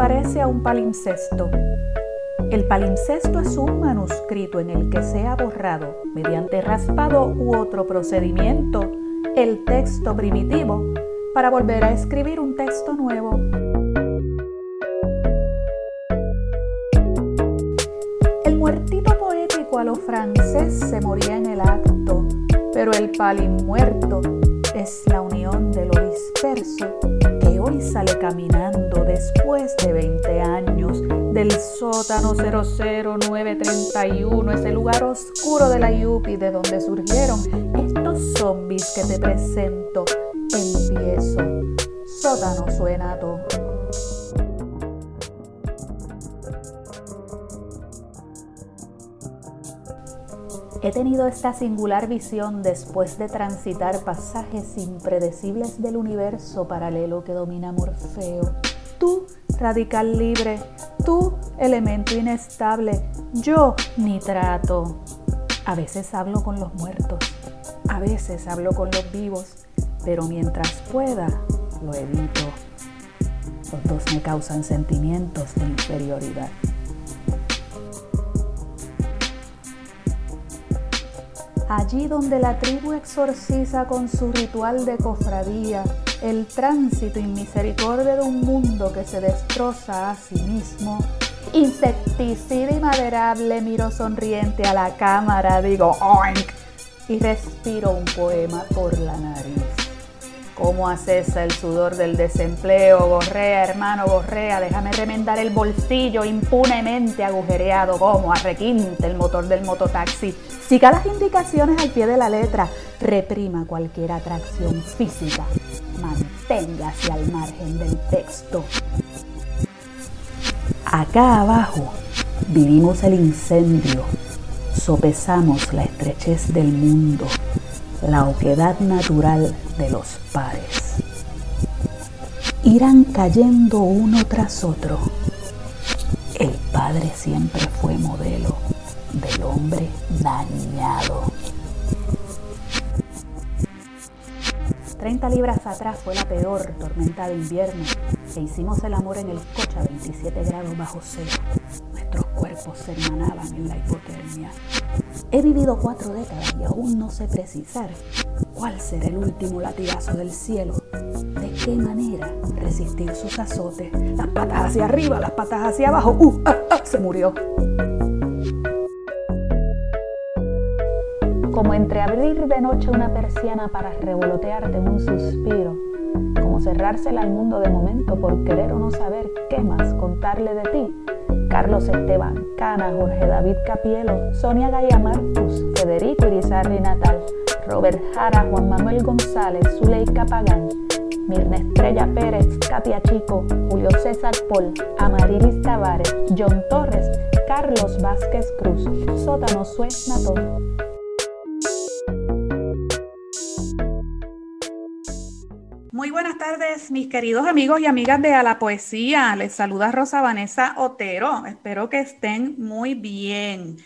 Parece a un palimpsesto. El palimpsesto es un manuscrito en el que se ha borrado, mediante raspado u otro procedimiento, el texto primitivo para volver a escribir un texto nuevo. El muertito poético a lo francés se moría en el acto, pero el muerto es la unión de lo disperso hoy sale caminando después de 20 años del sótano 00931, ese lugar oscuro de la Yupi de donde surgieron estos zombies que te presento. Empiezo. Sótano suena todo. He tenido esta singular visión después de transitar pasajes impredecibles del universo paralelo que domina Morfeo. Tú, radical libre, tú, elemento inestable, yo, nitrato. A veces hablo con los muertos, a veces hablo con los vivos, pero mientras pueda, lo evito. Los dos me causan sentimientos de inferioridad. Allí donde la tribu exorciza con su ritual de cofradía el tránsito y misericordia de un mundo que se destroza a sí mismo. Insecticida y maderable miro sonriente a la cámara, digo oink y respiro un poema por la nariz. ¿Cómo acesa el sudor del desempleo? Gorrea, hermano, gorrea, déjame remendar el bolsillo impunemente agujereado. Como arrequinte el motor del mototaxi. Siga las indicaciones al pie de la letra, reprima cualquier atracción física, manténgase al margen del texto. Acá abajo vivimos el incendio, sopesamos la estrechez del mundo la oquedad natural de los pares. Irán cayendo uno tras otro. El padre siempre fue modelo del hombre dañado. 30 libras atrás fue la peor tormenta de invierno e hicimos el amor en el coche a 27 grados bajo cero. Nuestros cuerpos se hermanaban en la hipotermia. He vivido cuatro décadas y aún no sé precisar cuál será el último latigazo del cielo. De qué manera resistir sus azotes. Las patas hacia arriba, las patas hacia abajo. ¡Uh! Ah, ah, se murió. Como entreabrir de noche una persiana para revolotearte un suspiro. Como cerrársela al mundo de momento por querer o no saber qué más contarle de ti Carlos Esteban, Cana, Jorge David Capielo, Sonia Gaya Marcus, Federico Irizarri Natal, Robert Jara, Juan Manuel González, Zuleika Pagán, Mirna Estrella Pérez, Katia Chico, Julio César Paul, Amarilis Tavares, John Torres, Carlos Vázquez Cruz, Sótano Sue Natón. Tardes, mis queridos amigos y amigas de A la Poesía. Les saluda Rosa Vanessa Otero. Espero que estén muy bien.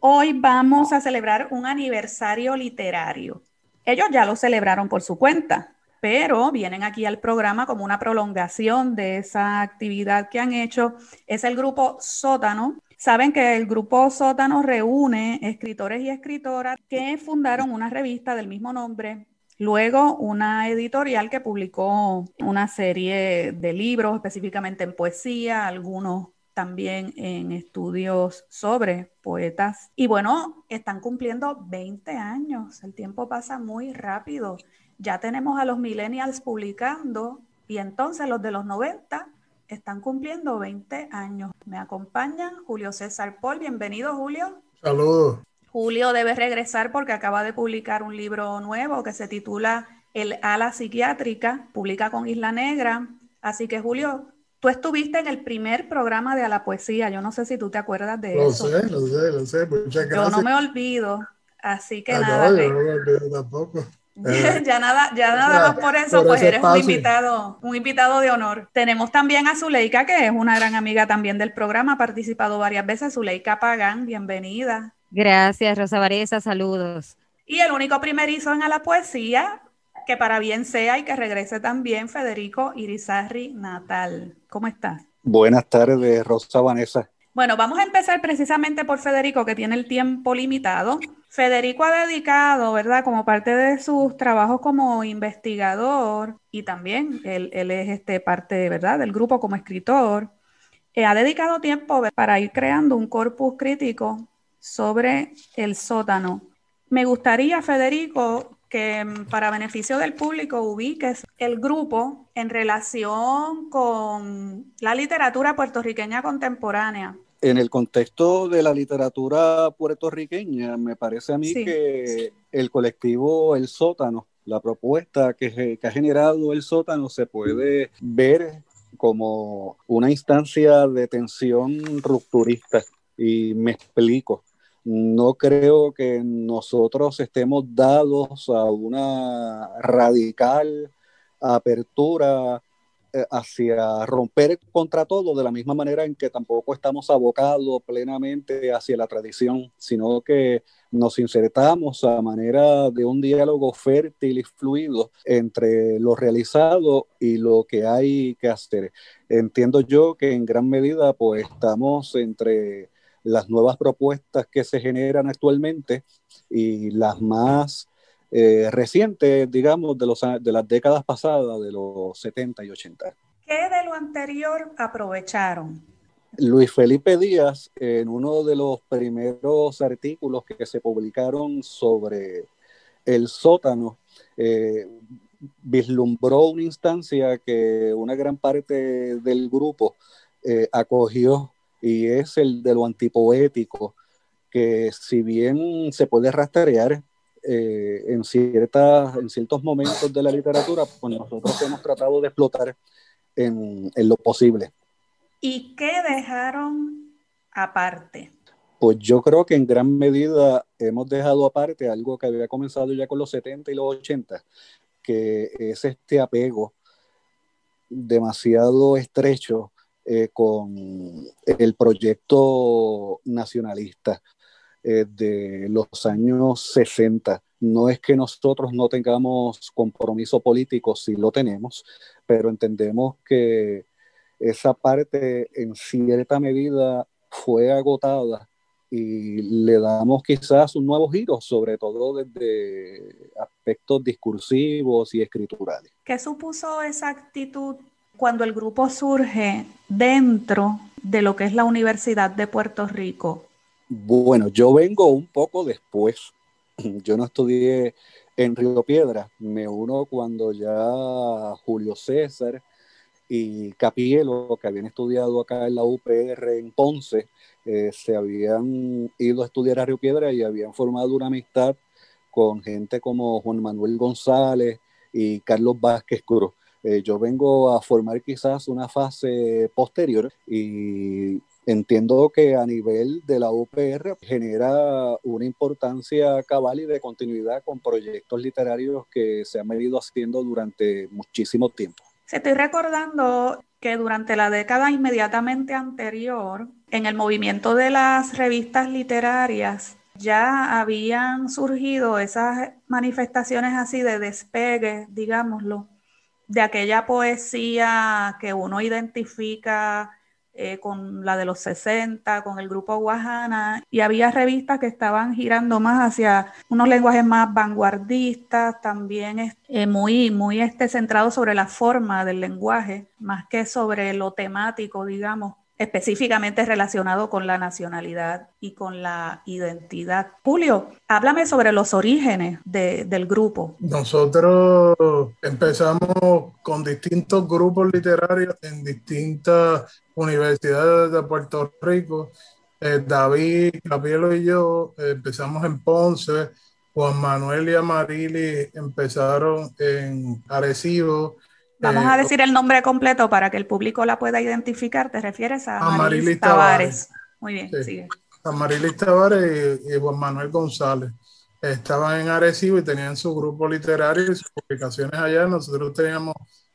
Hoy vamos a celebrar un aniversario literario. Ellos ya lo celebraron por su cuenta, pero vienen aquí al programa como una prolongación de esa actividad que han hecho. Es el grupo Sótano. Saben que el grupo Sótano reúne escritores y escritoras que fundaron una revista del mismo nombre Luego, una editorial que publicó una serie de libros, específicamente en poesía, algunos también en estudios sobre poetas. Y bueno, están cumpliendo 20 años, el tiempo pasa muy rápido. Ya tenemos a los millennials publicando y entonces los de los 90 están cumpliendo 20 años. Me acompañan Julio César Paul. Bienvenido, Julio. Saludos. Julio debe regresar porque acaba de publicar un libro nuevo que se titula El ala psiquiátrica, publica con Isla Negra. Así que, Julio, Tú estuviste en el primer programa de A la Poesía, yo no sé si tú te acuerdas de eso. Lo sé, lo sé, lo sé, muchas gracias. Yo no me olvido, así que ah, nada. No, yo no me olvido tampoco. ya nada, ya nada más por eso, pues eres un invitado, un invitado de honor. Tenemos también a Zuleika, que es una gran amiga también del programa, ha participado varias veces. Zuleika Pagán, bienvenida. Gracias, Rosa Varesa, saludos. Y el único primerizo en A la Poesía, que para bien sea y que regrese también Federico Irizarri Natal. ¿Cómo estás? Buenas tardes, Rosa Vanessa. Bueno, vamos a empezar precisamente por Federico, que tiene el tiempo limitado. Federico ha dedicado, ¿verdad?, como parte de sus trabajos como investigador y también él, es este, parte, ¿verdad?, del grupo como escritor. Eh, ha dedicado tiempo para ir creando un corpus crítico sobre el sótano. Me gustaría, Federico, que mm, para beneficio del público ubiques el grupo en relación con la literatura puertorriqueña contemporánea. En el contexto de la literatura puertorriqueña, me parece a mí que el colectivo El Sótano, la propuesta que, que ha generado El Sótano se puede ver como una instancia de tensión rupturista. Y me explico no creo que nosotros estemos dados a una radical apertura eh, hacia romper contra todo de la misma manera en que tampoco estamos abocados plenamente hacia la tradición, sino que nos insertamos a manera de un diálogo fértil y fluido entre lo realizado y lo que hay que hacer. Entiendo yo que en gran medida pues estamos entre las nuevas propuestas que se generan actualmente y las más eh, recientes, digamos, de, los, de las décadas pasadas, de los 70 y 80. ¿Qué de lo anterior aprovecharon? Luis Felipe Díaz, en uno de los primeros artículos que se publicaron sobre el sótano, eh, vislumbró una instancia que una gran parte del grupo eh, acogió y es el de lo antipoético, que si bien se puede rastrear eh, en, ciertas, en ciertos momentos de la literatura, pues nosotros hemos tratado de explotar en, en lo posible. ¿Y qué dejaron aparte? Pues yo creo que en gran medida hemos dejado aparte algo que había comenzado ya con los 70 y los 80, que es este apego demasiado estrecho eh, con el proyecto nacionalista eh, de los años 60. No es que nosotros no tengamos compromiso político, sí lo tenemos, pero entendemos que esa parte en cierta medida fue agotada y le damos quizás un nuevo giro, sobre todo desde aspectos discursivos y escriturales. ¿Qué supuso esa actitud cuando el grupo surge dentro de lo que es la Universidad de Puerto Rico? Bueno, yo vengo un poco después. Yo no estudié en Río Piedra, me uno cuando ya Julio César y Capielo, que habían estudiado acá en la UPR en Ponce, eh, se habían ido a estudiar a Río Piedra y habían formado una amistad con gente como Juan Manuel González y Carlos Vázquez Cruz. Eh, yo vengo a formar quizás una fase posterior y entiendo que a nivel de la UPR genera una importancia cabal y de continuidad con proyectos literarios que se han venido haciendo durante muchísimo tiempo. Estoy recordando que durante la década inmediatamente anterior, en el movimiento de las revistas literarias, ya habían surgido esas manifestaciones así de despegue, digámoslo, de aquella poesía que uno identifica eh, con la de los 60, con el grupo Guajana, y había revistas que estaban girando más hacia unos lenguajes más vanguardistas, también eh, muy, muy este, centrado sobre la forma del lenguaje, más que sobre lo temático, digamos. Específicamente relacionado con la nacionalidad y con la identidad. Julio, háblame sobre los orígenes del grupo. Nosotros empezamos con distintos grupos literarios en distintas universidades de Puerto Rico. Eh, David, Gabrielo y yo eh, empezamos en Ponce, Juan Manuel y Amarili empezaron en Arecibo, Vamos a eh, decir el nombre completo para que el público la pueda identificar. ¿Te refieres a Amarilis Tavares? Muy bien, sigue. Amarilis Tavares y, Juan Manuel González. Estaban en Arecibo y tenían su grupo literario y sus publicaciones allá. Nosotros teníamos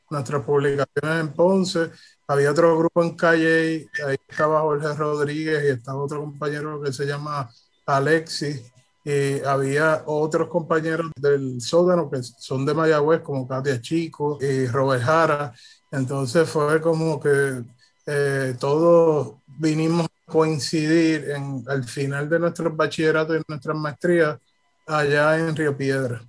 nuestras publicaciones en Ponce. Había otro grupo en Calle, ahí estaba Jorge Rodríguez y estaba otro compañero que se llama Alexis eh, había otros compañeros del sótano que son de Mayagüez, como Katia Chico y Robert Jara. Entonces fue como que eh, todos vinimos a coincidir en, al final de nuestros bachilleratos y nuestras maestrías allá en Río Piedra.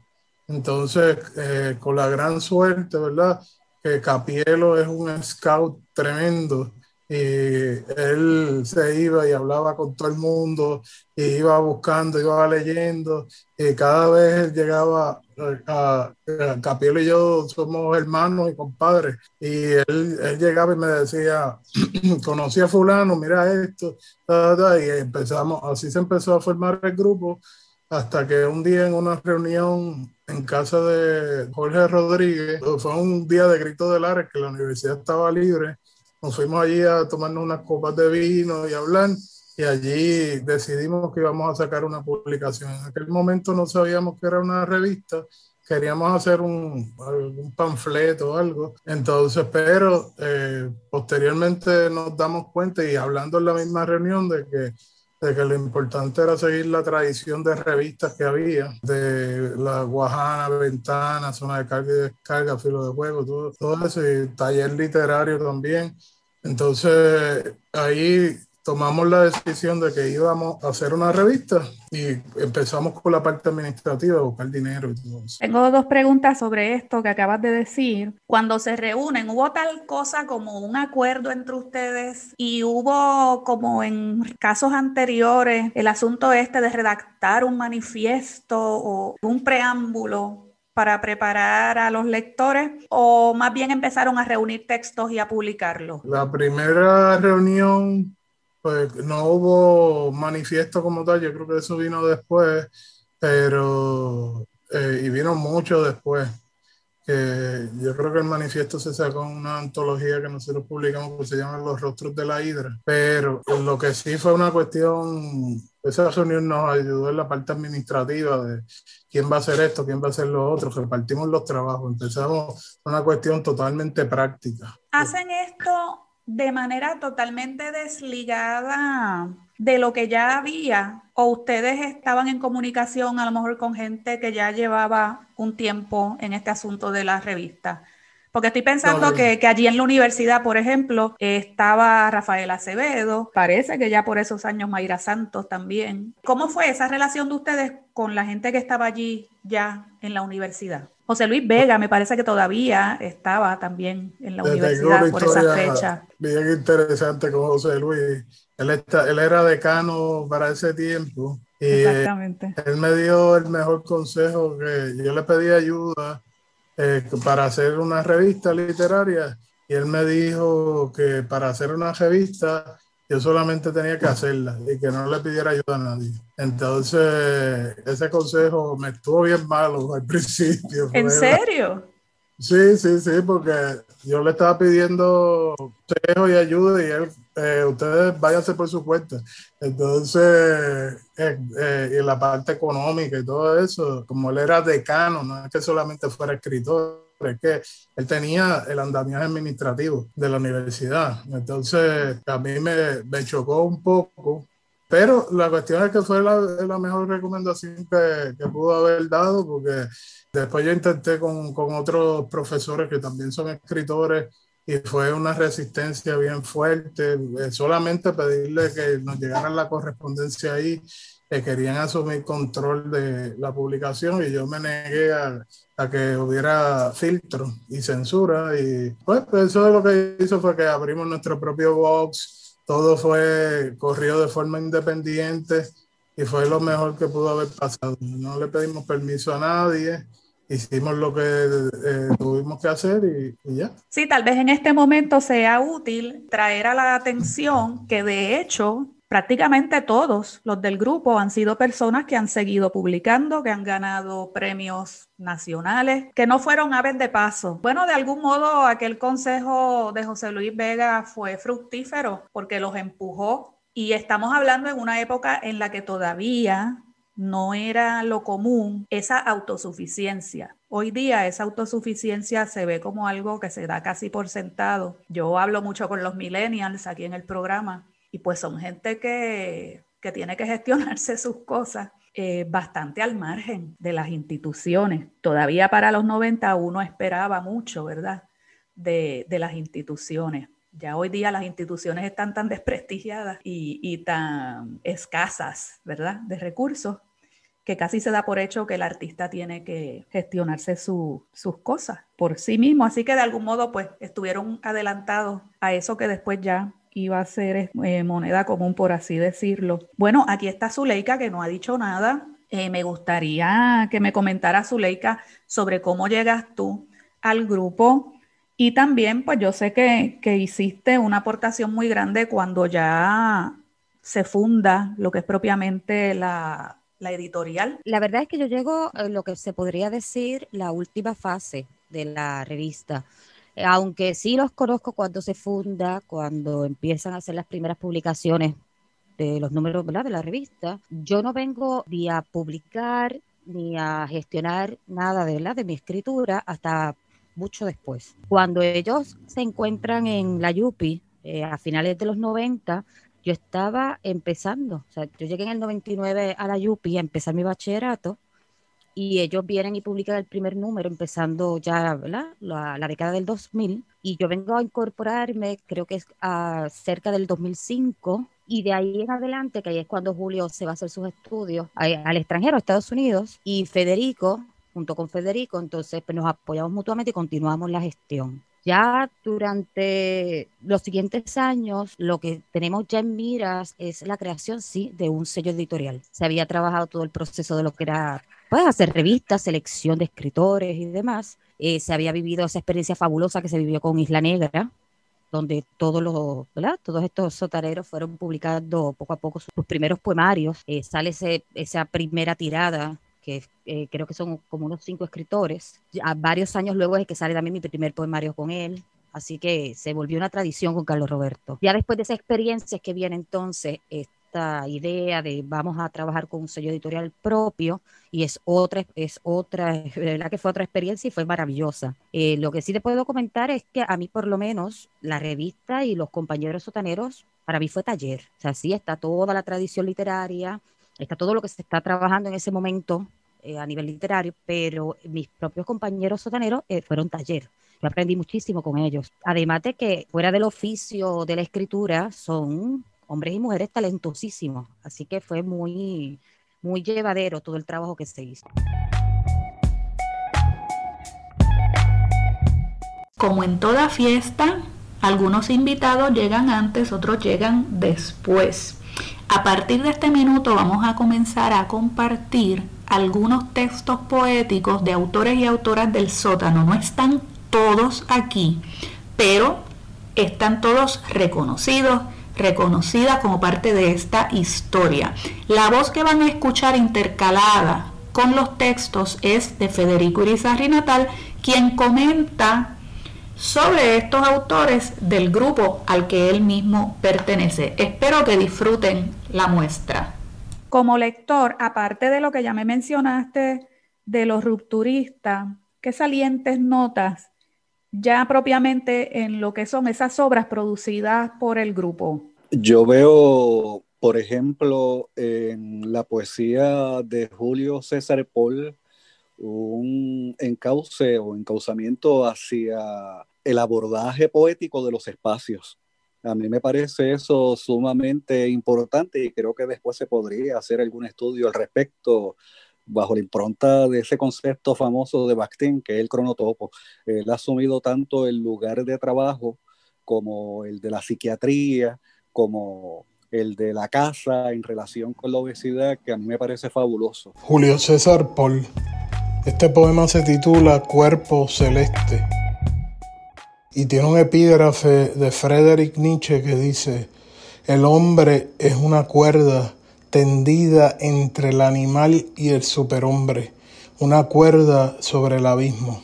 Entonces, eh, con la gran suerte, ¿verdad? Que Capielo es un scout tremendo y él se iba y hablaba con todo el mundo, y iba buscando, iba leyendo, y cada vez él llegaba a, a, y yo somos hermanos y compadres, y él, llegaba y me decía, conocí a fulano, mira esto, y empezamos, así se empezó a formar el grupo, hasta que un día en una reunión en casa de Jorge Rodríguez, fue un día de grito de Lares, que la universidad estaba libre, nos fuimos allí a tomarnos unas copas de vino y hablar y allí decidimos que íbamos a sacar una publicación. En aquel momento no sabíamos que era una revista, queríamos hacer un, un panfleto o algo. Entonces, pero eh, posteriormente nos damos cuenta y hablando en la misma reunión de que de que lo importante era seguir la tradición de revistas que había, de la Guajana, Ventana, Zona de Carga y Descarga, Filo de Juego, todo, todo eso, y taller literario también. Entonces, ahí tomamos la decisión de que íbamos a hacer una revista y empezamos con la parte administrativa, buscar dinero y todo eso. Tengo dos preguntas sobre esto que acabas de decir. Cuando se reúnen, ¿hubo tal cosa como un acuerdo entre ustedes y hubo como en casos anteriores el asunto este de redactar un manifiesto o un preámbulo para preparar a los lectores o más bien empezaron a reunir textos y a publicarlos? La primera reunión pues no hubo manifiesto como tal, yo creo que eso vino después, pero, eh, y vino mucho después. Que yo creo que el manifiesto se sacó en una antología que nosotros publicamos que se llama Los Rostros de la Hidra, pero lo que sí fue una cuestión, esa reunión nos ayudó en la parte administrativa de quién va a hacer esto, quién va a hacer lo otro, repartimos los trabajos, empezamos una cuestión totalmente práctica. ¿Hacen esto de manera totalmente desligada de lo que ya había o ustedes estaban en comunicación a lo mejor con gente que ya llevaba un tiempo en este asunto de la revista? Porque estoy pensando que, que, allí en la universidad, por ejemplo, estaba Rafael Acevedo, parece que ya por esos años Mayra Santos también. ¿Cómo fue esa relación de ustedes con la gente que estaba allí ya en la universidad? José Luis Vega, me parece que todavía estaba también en la universidad por esa fecha. Bien interesante con José Luis. Él, está, él era decano para ese tiempo. Y Exactamente. Él me dio el mejor consejo que yo le pedí ayuda eh, para hacer una revista literaria y él me dijo que para hacer una revista yo solamente tenía que hacerla y que no le pidiera ayuda a nadie. Entonces, ese consejo me estuvo bien malo al principio. ¿En serio? Sí, sí, sí, porque yo le estaba pidiendo consejo y ayuda y él, eh, ustedes váyanse por su cuenta. Entonces, eh, eh, y la parte económica y todo eso, como él era decano, no es que solamente fuera escritor, es que él tenía el andamiaje administrativo de la universidad. Entonces, a mí me, me chocó un poco, pero la cuestión es que fue la, la mejor recomendación que, que, pudo haber dado, porque después yo intenté con, con otros profesores que también son escritores y fue una resistencia bien fuerte. Eh, solamente pedirle que nos llegara la correspondencia ahí, que querían asumir control de la publicación y yo me negué a, a que hubiera filtro y censura y pues, eso lo que hizo fue que abrimos nuestro propio box todo fue, corrió de forma independiente y fue lo mejor que pudo haber pasado. No le pedimos permiso a nadie, hicimos lo que eh, tuvimos que hacer y, y, ya. Sí, tal vez en este momento sea útil traer a la atención que de hecho prácticamente todos los del grupo han sido personas que han seguido publicando, que han ganado premios nacionales, que no fueron aves de paso. Bueno, de algún modo aquel consejo de José Luis Vega fue fructífero porque los empujó y estamos hablando en una época en la que todavía no era lo común esa autosuficiencia. Hoy día esa autosuficiencia se ve como algo que se da casi por sentado. Yo hablo mucho con los millennials aquí en el programa y pues son gente que, tiene que gestionarse sus cosas eh, bastante al margen de las instituciones. Todavía para los 90 uno esperaba mucho, ¿verdad? De, las instituciones. Ya hoy día las instituciones están tan desprestigiadas y, tan escasas, ¿verdad? De recursos, que casi se da por hecho que el artista tiene que gestionarse sus cosas por sí mismo. Así que de algún modo, pues, estuvieron adelantados a eso que después ya iba a ser eh, moneda común, por así decirlo. Bueno, aquí está Zuleika, que no ha dicho nada. Eh, me gustaría que me comentara, Zuleika, sobre cómo llegas tú al grupo. Y también, pues yo sé que, que hiciste una aportación muy grande cuando ya se funda lo que es propiamente la, la editorial. La verdad es que yo llego a lo que se podría decir la última fase de la revista. Aunque sí los conozco cuando se funda, cuando empiezan a hacer las primeras publicaciones de los números de la revista, yo no vengo ni a publicar ni a gestionar nada de, ¿verdad? de mi escritura hasta mucho después. Cuando ellos se encuentran en la Yupi eh, a finales de los 90, yo estaba empezando, o sea, yo llegué en el 99 a la Yupi a empezar mi bachillerato y ellos vienen y publican el primer número empezando ya La, la, década del 2000 y yo vengo a incorporarme creo que es a cerca del 2005 y de ahí en adelante, que ahí es cuando Julio se va a hacer sus estudios al extranjero, a Estados Unidos, y Federico, junto con Federico, entonces pues, nos apoyamos mutuamente y continuamos la gestión. Ya durante los siguientes años, lo que tenemos ya en miras es la creación, sí, de un sello editorial. Se había trabajado todo el proceso de lo que era pues, hacer revistas, selección de escritores y demás. Eh, se había vivido esa experiencia fabulosa que se vivió con Isla Negra, donde todos los, Todos estos sotareros fueron publicando poco a poco sus primeros poemarios. Eh, sale esa primera tirada que eh, creo que son como unos cinco escritores. A varios años luego es que sale también mi primer poemario con él. Así que se volvió una tradición con Carlos Roberto. Ya después de esa experiencia es que viene entonces esta idea de vamos a trabajar con un sello editorial propio y es otra, es otra, de verdad que fue otra experiencia y fue maravillosa. Eh, lo que sí te puedo comentar es que a mí por lo menos la revista y los compañeros sotaneros, para mí fue taller. O sea, sí está toda la tradición literaria, está todo lo que se está trabajando en ese momento eh, a nivel literario, pero mis propios compañeros sotaneros eh, fueron taller. Yo aprendí muchísimo con ellos. Además de que fuera del oficio de la escritura son hombres y mujeres talentosísimos. Así que fue muy, muy llevadero todo el trabajo que se hizo. Como en toda fiesta, algunos invitados llegan antes, otros llegan después. A partir de este minuto vamos a comenzar a compartir algunos textos poéticos de autores y autoras del sótano. No están todos aquí, pero están todos reconocidos reconocida como parte de esta historia. La voz que van a escuchar intercalada con los textos es de Federico Irizarri Natal, quien comenta sobre estos autores del grupo al que él mismo pertenece. Espero que disfruten la muestra. Como lector, aparte de lo que ya me mencionaste de los rupturistas, ¿qué salientes notas ya propiamente en lo que son esas obras producidas por el grupo? Yo veo, por ejemplo, en la poesía de Julio César Paul, un encauce o encauzamiento hacia el abordaje poético de los espacios. A mí me parece eso sumamente importante y creo que después se podría hacer algún estudio al respecto bajo la impronta de ese concepto famoso de Bakhtin, que es el cronotopo. Él ha asumido tanto el lugar de trabajo como el de la psiquiatría, como el de la casa en relación con la obesidad, que a mí me parece fabuloso. Julio César Paul. Este poema se titula Cuerpo Celeste y tiene un epígrafe de Friedrich Nietzsche que dice, el hombre es una cuerda tendida entre el animal y el superhombre, una cuerda sobre el abismo.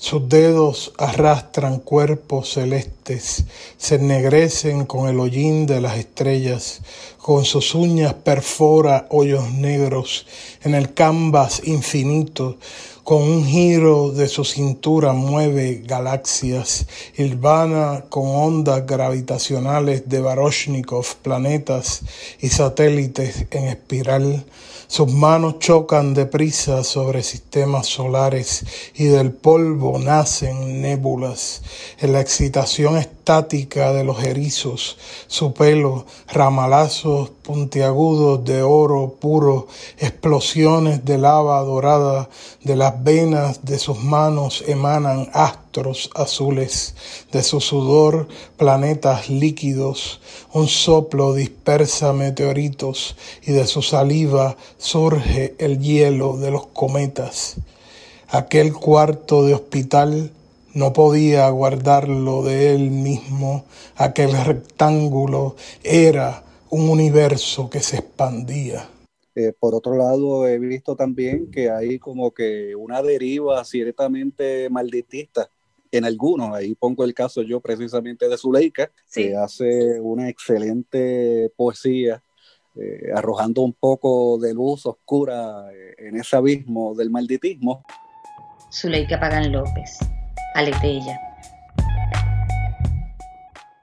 Sus dedos arrastran cuerpos celestes, se ennegrecen con el hollín de las estrellas, con sus uñas perfora hoyos negros en el canvas infinito, con un giro de su cintura mueve galaxias, hilvana con ondas gravitacionales de Baroshnikov, planetas y satélites en espiral, sus manos chocan deprisa sobre sistemas solares y del polvo nacen nébulas. En la excitación estática de los erizos, su pelo, ramalazos puntiagudos de oro puro, explosiones de lava dorada, de las venas de sus manos emanan astros azules, de su sudor planetas líquidos, un soplo dispersa meteoritos y de su saliva surge el hielo de los cometas. Aquel cuarto de hospital no podía guardarlo de él mismo, aquel rectángulo era un universo que se expandía. Eh, por otro lado, he visto también que hay como que una deriva ciertamente malditista en algunos. Ahí pongo el caso yo precisamente de Zuleika, que hace una excelente poesía, eh, arrojando un poco de luz oscura eh, en ese abismo del malditismo. Zuleika Pagan López, Aleteya.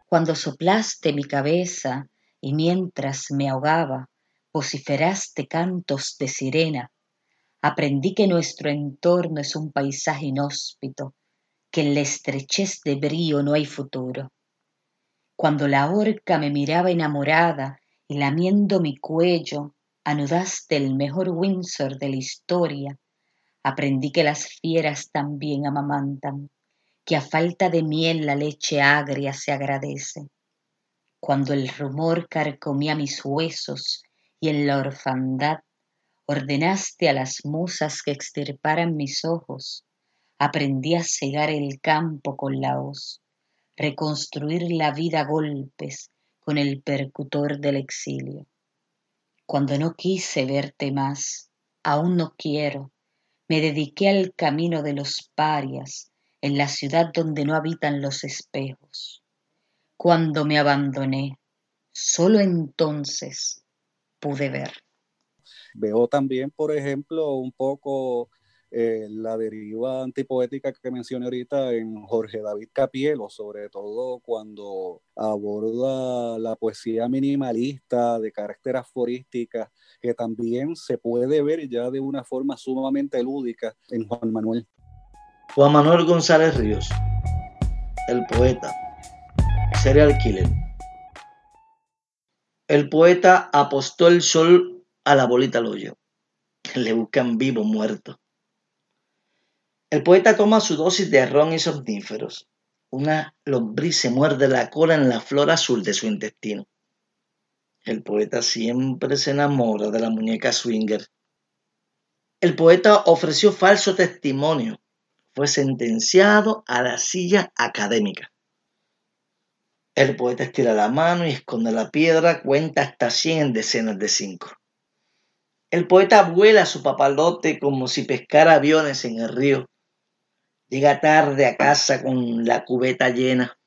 Cuando soplaste mi cabeza y mientras me ahogaba, vociferaste cantos de sirena, aprendí que nuestro entorno es un paisaje inhóspito, que en la estrechez de brío no hay futuro. Cuando la horca me miraba enamorada y lamiendo mi cuello, anudaste el mejor Windsor de la historia, aprendí que las fieras también amamantan, que a falta de miel la leche agria se agradece. Cuando el rumor carcomía mis huesos y en la orfandad ordenaste a las musas que extirparan mis ojos, aprendí a cegar el campo con la hoz, reconstruir la vida a golpes con el percutor del exilio. Cuando no quise verte más, aún no quiero, me dediqué al camino de los parias en la ciudad donde no habitan los espejos. Cuando me abandoné, solo entonces pude ver. Veo también, por ejemplo, un poco eh, la deriva antipoética que mencioné ahorita en Jorge David Capielo, sobre todo cuando aborda la poesía minimalista de carácter aforística, que también se puede ver ya de una forma sumamente lúdica en Juan Manuel. Juan Manuel González Ríos, el poeta, serial killer. El poeta apostó el sol a la bolita al hoyo. Le buscan vivo muerto. El poeta toma su dosis de ron y somníferos. Una lombriz se muerde la cola en la flor azul de su intestino. El poeta siempre se enamora de la muñeca swinger. El poeta ofreció falso testimonio. Fue sentenciado a la silla académica. El poeta estira la mano y esconde la piedra, cuenta hasta 100 en decenas de cinco. El poeta vuela su papalote como si pescara aviones en el río. Llega tarde a casa con la cubeta llena.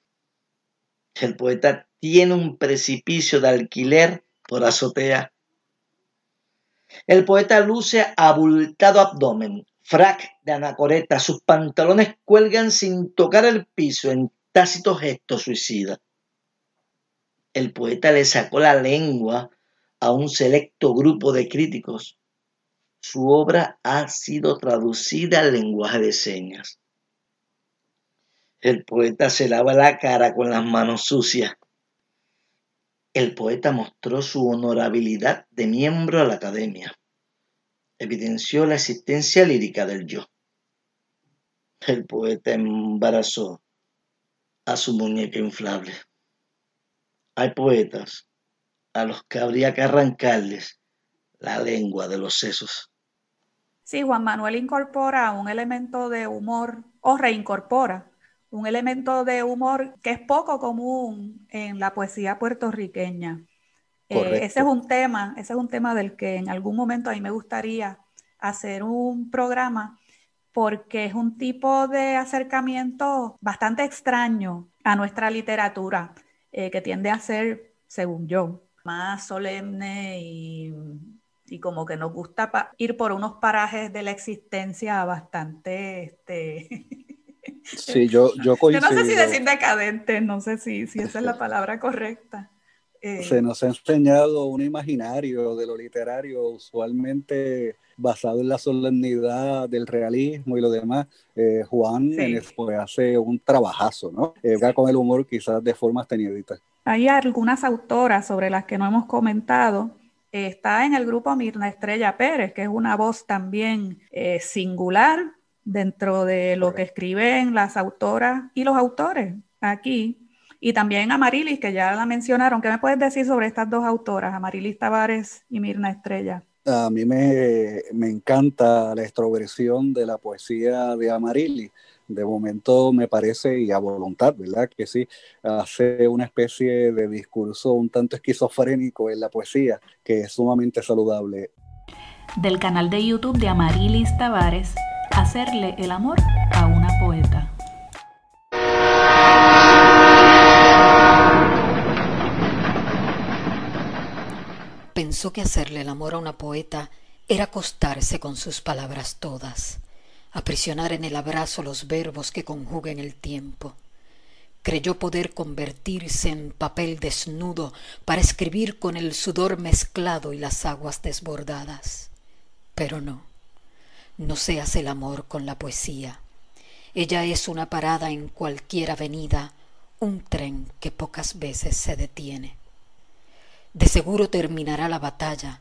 El poeta tiene un precipicio de alquiler por azotea. El poeta luce abultado abdomen, frac de anacoreta, sus pantalones cuelgan sin tocar el piso en tácito gesto suicida el poeta le sacó la lengua a un selecto grupo de críticos. Su obra ha sido traducida al lenguaje de señas. El poeta se lava la cara con las manos sucias. El poeta mostró su honorabilidad de miembro a la academia. Evidenció la existencia lírica del yo. El poeta embarazó a su muñeca inflable hay poetas a los que habría que arrancarles la lengua de los sesos. Sí, Juan Manuel incorpora un elemento de humor o reincorpora un elemento de humor que es poco común en la poesía puertorriqueña. Eh, ese es un tema, ese es un tema del que en algún momento a mí me gustaría hacer un programa porque es un tipo de acercamiento bastante extraño a nuestra literatura, eh, que tiende a ser, según yo, más solemne y, como que nos gusta ir por unos parajes de la existencia bastante... Este, sí, yo, yo Yo no sé si decir decadente, no sé si, si esa es la palabra correcta. Eh, Se nos ha enseñado un imaginario de lo literario usualmente basado en la solemnidad del realismo y lo demás. Eh, Juan pues, hace un trabajazo, ¿no? Eh, con el humor quizás de forma inédita. Hay algunas autoras sobre las que no hemos comentado. está en el grupo Mirna Estrella Pérez, que es una voz también singular dentro de lo que escriben las autoras y los autores aquí. Y también Amarilis, que ya la mencionaron. ¿Qué me puedes decir sobre estas dos autoras, Amarilis Tavares y Mirna Estrella? A mí me, encanta la extroversión de la poesía de Amarilis. De momento me parece, y a voluntad, ¿verdad? Que sí, hace una especie de discurso un tanto esquizofrénico en la poesía, que es sumamente saludable. Del canal de YouTube de Amarilis Tavares, Hacerle el amor a una poeta. Pensó que hacerle el amor a una poeta era acostarse con sus palabras todas, aprisionar en el abrazo los verbos que conjuguen el tiempo. Creyó poder convertirse en papel desnudo para escribir con el sudor mezclado y las aguas desbordadas. Pero no, no se hace el amor con la poesía. Ella es una parada en cualquier avenida, un tren que pocas veces se detiene. De seguro terminará la batalla,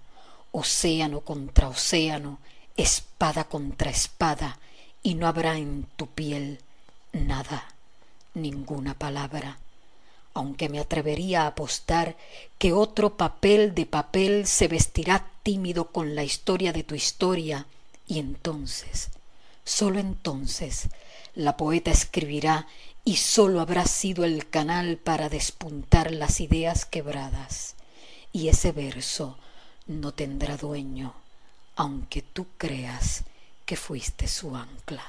océano contra océano, espada contra espada, y no habrá en tu piel nada, ninguna palabra, aunque me atrevería a apostar que otro papel de papel se vestirá tímido con la historia de tu historia, y entonces, sólo entonces, la poeta escribirá y sólo habrá sido el canal para despuntar las ideas quebradas y ese verso no tendrá dueño, aunque tú creas que fuiste su ancla.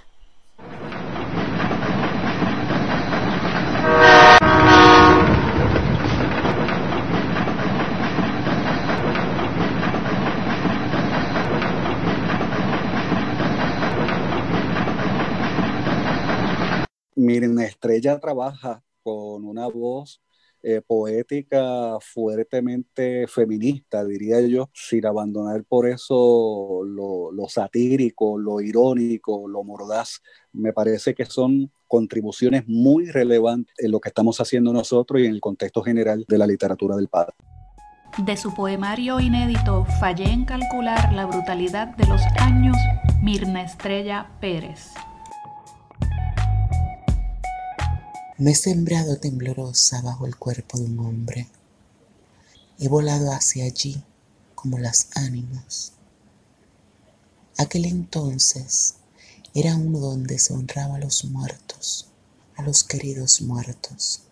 Miren, Estrella trabaja con una voz eh, poética fuertemente feminista, diría yo, sin abandonar por eso lo, lo, satírico, lo irónico, lo mordaz. Me parece que son contribuciones muy relevantes en lo que estamos haciendo nosotros y en el contexto general de la literatura del padre. De su poemario inédito, fallé en calcular la brutalidad de los años Mirna Estrella Pérez. Me he sembrado temblorosa bajo el cuerpo de un hombre. He volado hacia allí como las ánimas. Aquel entonces era uno donde se honraba a los muertos, a los queridos muertos,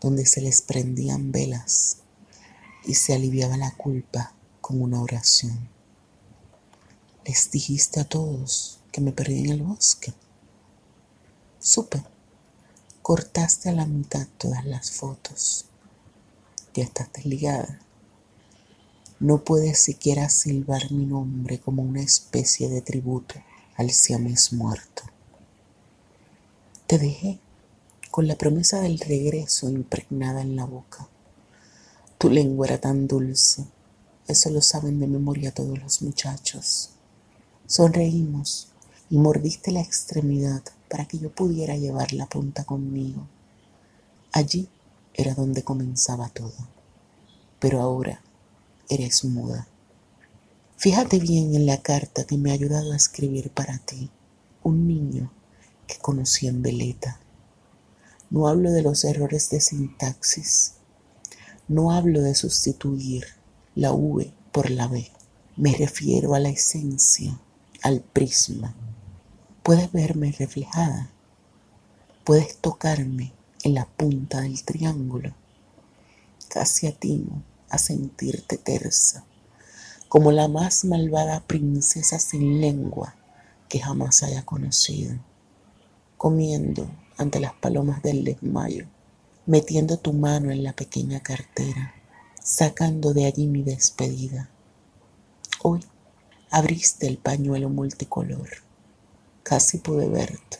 donde se les prendían velas y se aliviaba la culpa con una oración. Les dijiste a todos que me perdí en el bosque. Supe cortaste a la mitad todas las fotos. Ya estás desligada. No puedes siquiera silbar mi nombre como una especie de tributo al siamés muerto. Te dejé con la promesa del regreso impregnada en la boca. Tu lengua era tan dulce, eso lo saben de memoria todos los muchachos. Sonreímos y mordiste la extremidad para que yo pudiera llevar la punta conmigo. Allí era donde comenzaba todo. Pero ahora eres muda. Fíjate bien en la carta que me ha ayudado a escribir para ti, un niño que conocí en Veleta. No hablo de los errores de sintaxis, No hablo de sustituir la V por la B. Me refiero a la esencia, al prisma. Puedes verme reflejada. Puedes tocarme en la punta del triángulo. Casi atino a sentirte tersa, como la más malvada princesa sin lengua que jamás haya conocido, comiendo ante las palomas del desmayo, metiendo tu mano en la pequeña cartera, sacando de allí mi despedida. Hoy abriste el pañuelo multicolor. Casi pude verte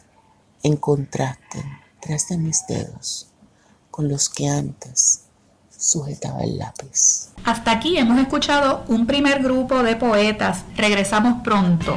en contraste tras de mis dedos con los que antes sujetaba el lápiz. Hasta aquí hemos escuchado un primer grupo de poetas. Regresamos pronto.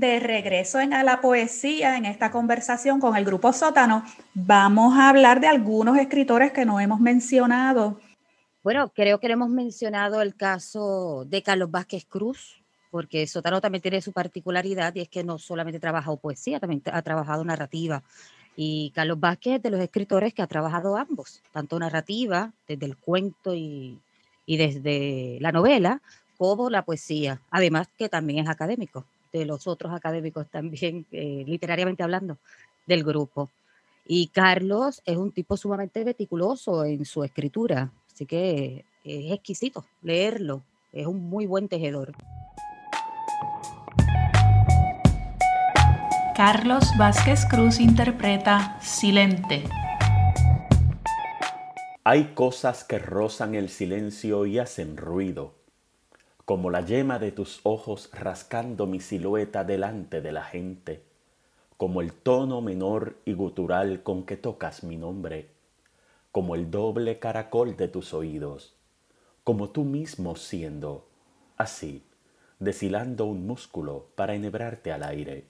De regreso en a la poesía, en esta conversación con el grupo Sótano, vamos a hablar de algunos escritores que no hemos mencionado. Bueno, creo que no hemos mencionado el caso de Carlos Vázquez Cruz, porque Sótano también tiene su particularidad y es que no solamente ha trabajado poesía, también ha trabajado narrativa. Y Carlos Vázquez es de los escritores que ha trabajado ambos, tanto narrativa, desde el cuento y, y desde la novela, como la poesía, además que también es académico de los otros académicos también, eh, literariamente hablando, del grupo. Y Carlos es un tipo sumamente meticuloso en su escritura, así que es exquisito leerlo, es un muy buen tejedor. Carlos Vázquez Cruz interpreta Silente. Hay cosas que rozan el silencio y hacen ruido como la yema de tus ojos rascando mi silueta delante de la gente, como el tono menor y gutural con que tocas mi nombre, como el doble caracol de tus oídos, como tú mismo siendo, así, deshilando un músculo para enhebrarte al aire.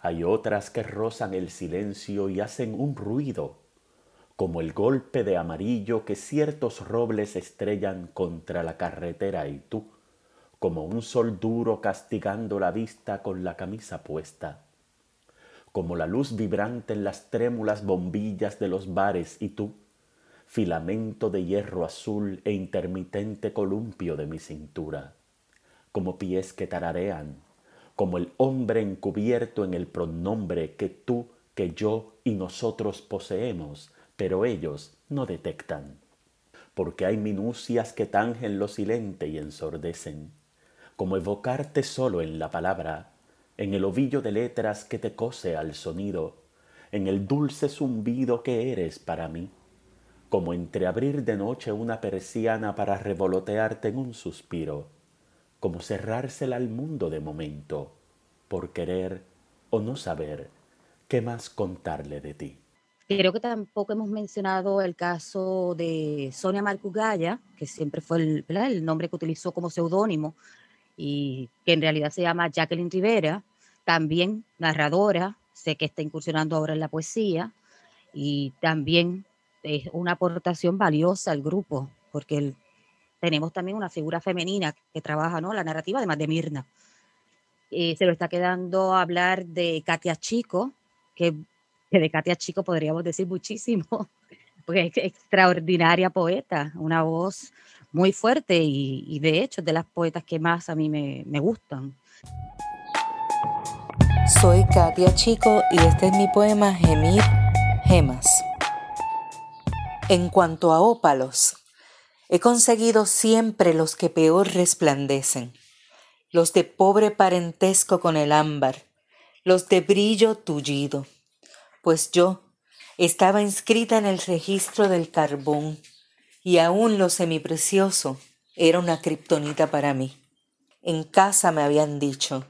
Hay otras que rozan el silencio y hacen un ruido como el golpe de amarillo que ciertos robles estrellan contra la carretera y tú, como un sol duro castigando la vista con la camisa puesta, como la luz vibrante en las trémulas bombillas de los bares y tú, filamento de hierro azul e intermitente columpio de mi cintura, como pies que tararean, como el hombre encubierto en el pronombre que tú, que yo y nosotros poseemos, pero ellos no detectan, porque hay minucias que tangen lo silente y ensordecen, como evocarte solo en la palabra, en el ovillo de letras que te cose al sonido, en el dulce zumbido que eres para mí, como entreabrir de noche una persiana para revolotearte en un suspiro, como cerrársela al mundo de momento, por querer o no saber qué más contarle de ti. Creo que tampoco hemos mencionado el caso de Sonia Marcugaya, que siempre fue el, el nombre que utilizó como seudónimo y que en realidad se llama Jacqueline Rivera, también narradora, sé que está incursionando ahora en la poesía y también es una aportación valiosa al grupo, porque tenemos también una figura femenina que trabaja ¿no? la narrativa, además de Mirna. Eh, se lo está quedando hablar de Katia Chico, que que de Katia Chico podríamos decir muchísimo, porque es extraordinaria poeta, una voz muy fuerte y, de hecho es de las poetas que más a mí me, me gustan. Soy Katia Chico y este es mi poema Gemir Gemas. En cuanto a ópalos, he conseguido siempre los que peor resplandecen, los de pobre parentesco con el ámbar, los de brillo tullido pues yo estaba inscrita en el registro del carbón y aún lo semiprecioso era una kriptonita para mí. En casa me habían dicho,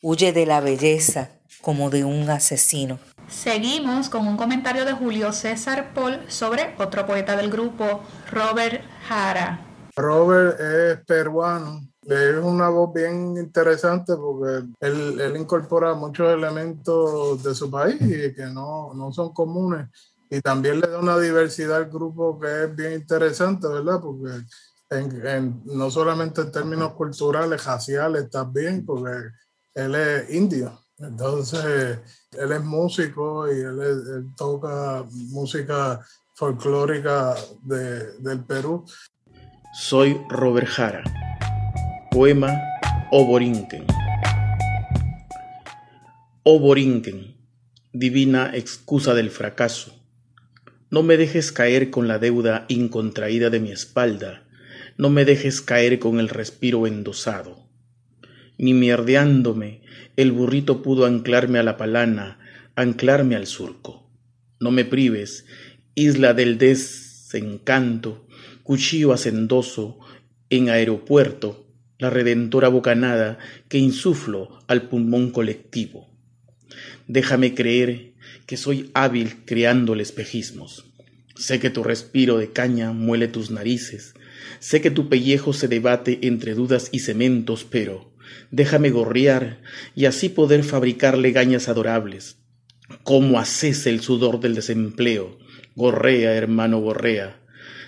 huye de la belleza como de un asesino. Seguimos con un comentario de Julio César Paul sobre otro poeta del grupo, Robert Jara. Robert es peruano, es una voz bien interesante porque él, él, incorpora muchos elementos de su país y que no, no, son comunes. Y también le da una diversidad al grupo que es bien interesante, ¿verdad? Porque en, no solamente en términos culturales, raciales también, porque él es indio. Entonces, él es músico y él, toca música folclórica de, del Perú. Soy Robert Jara. Poema Oborinquen. Oborinquen, divina excusa del fracaso. No me dejes caer con la deuda incontraída de mi espalda, no me dejes caer con el respiro endosado. Ni mierdeándome, el burrito pudo anclarme a la palana, anclarme al surco. No me prives, isla del desencanto, cuchillo hacendoso, en aeropuerto, la redentora bocanada que insuflo al pulmón colectivo. Déjame creer que soy hábil creándole espejismos. Sé que tu respiro de caña muele tus narices, sé que tu pellejo se debate entre dudas y cementos, pero déjame gorriar y así poder fabricar legañas adorables. Cómo haces el sudor del desempleo, gorrea, hermano, gorrea.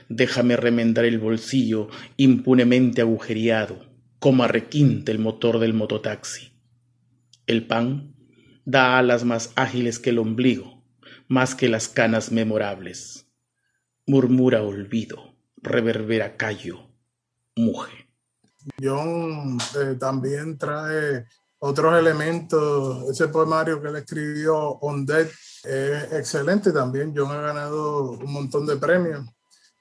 Déjame remendar el bolsillo impunemente agujereado como arrequinte el motor del mototaxi. El pan da alas más ágiles que el ombligo, más que las canas memorables. Murmura olvido, reverbera callo, muge. John eh, también trae otros elementos. Ese poemario que él escribió, On es excelente también. John ha ganado un montón de premios